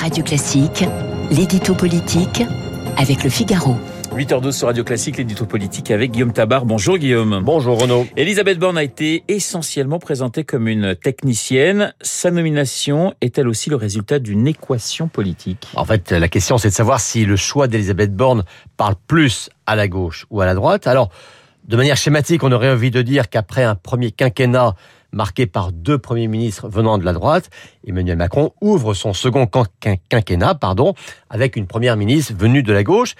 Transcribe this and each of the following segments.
Radio Classique, l'édito politique avec le Figaro. 8h12 sur Radio Classique, l'édito politique avec Guillaume Tabar. Bonjour Guillaume. Bonjour Renaud. Elisabeth Borne a été essentiellement présentée comme une technicienne. Sa nomination est-elle aussi le résultat d'une équation politique? En fait, la question c'est de savoir si le choix d'Elisabeth Borne parle plus à la gauche ou à la droite. Alors, de manière schématique, on aurait envie de dire qu'après un premier quinquennat marqué par deux premiers ministres venant de la droite, Emmanuel Macron ouvre son second quinquennat, pardon, avec une première ministre venue de la gauche.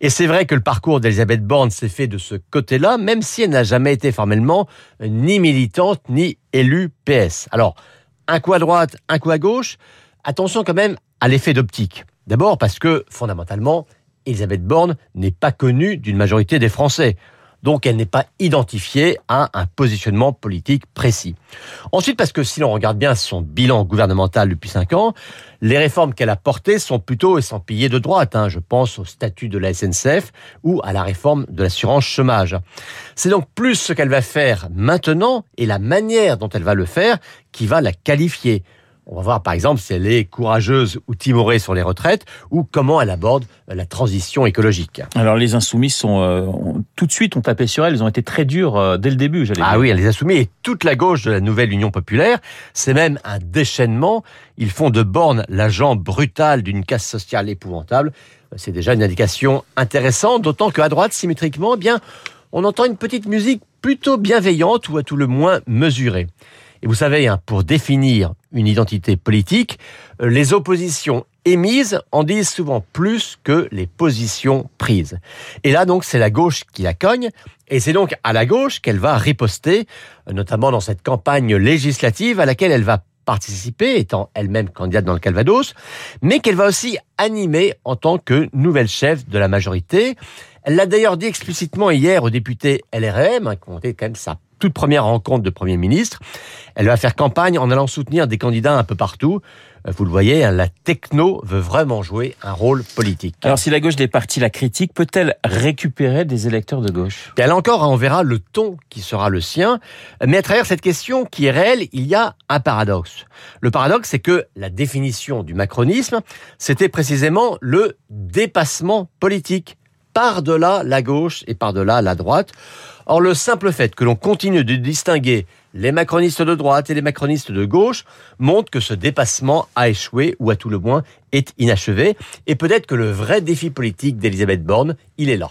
Et c'est vrai que le parcours d'Elisabeth Borne s'est fait de ce côté-là, même si elle n'a jamais été formellement ni militante ni élue PS. Alors, un coup à droite, un coup à gauche. Attention quand même à l'effet d'optique. D'abord parce que, fondamentalement, Elisabeth Borne n'est pas connue d'une majorité des Français donc elle n'est pas identifiée à un positionnement politique précis. Ensuite, parce que si l'on regarde bien son bilan gouvernemental depuis cinq ans, les réformes qu'elle a portées sont plutôt essampillées de droite. Hein. Je pense au statut de la SNCF ou à la réforme de l'assurance chômage. C'est donc plus ce qu'elle va faire maintenant et la manière dont elle va le faire qui va la qualifier. On va voir par exemple si elle est courageuse ou timorée sur les retraites ou comment elle aborde la transition écologique. Alors les insoumis sont euh, tout de suite ont tapé sur elle, ils ont été très durs euh, dès le début, j'allais Ah oui, les insoumis et toute la gauche de la nouvelle Union populaire, c'est même un déchaînement, ils font de Borne l'agent brutal d'une casse sociale épouvantable. C'est déjà une indication intéressante, d'autant qu'à droite symétriquement, eh bien on entend une petite musique plutôt bienveillante ou à tout le moins mesurée. Et vous savez, hein, pour définir une identité politique, euh, les oppositions émises en disent souvent plus que les positions prises. Et là, donc, c'est la gauche qui la cogne, et c'est donc à la gauche qu'elle va riposter, euh, notamment dans cette campagne législative à laquelle elle va participer, étant elle-même candidate dans le Calvados, mais qu'elle va aussi animer en tant que nouvelle chef de la majorité. Elle l'a d'ailleurs dit explicitement hier au député LRM, hein, qui ont été quand même sa toute première rencontre de Premier ministre. Elle va faire campagne en allant soutenir des candidats un peu partout. Euh, vous le voyez, hein, la techno veut vraiment jouer un rôle politique. Alors si la gauche des partis la critique, peut-elle récupérer des électeurs de gauche? Elle encore, hein, on verra le ton qui sera le sien. Mais à travers cette question qui est réelle, il y a un paradoxe. Le paradoxe, c'est que la définition du macronisme, c'était précisément le dépassement politique par-delà la gauche et par-delà la droite. Or, le simple fait que l'on continue de distinguer les macronistes de droite et les macronistes de gauche montre que ce dépassement a échoué ou à tout le moins est inachevé. Et peut-être que le vrai défi politique d'Elisabeth Borne, il est là.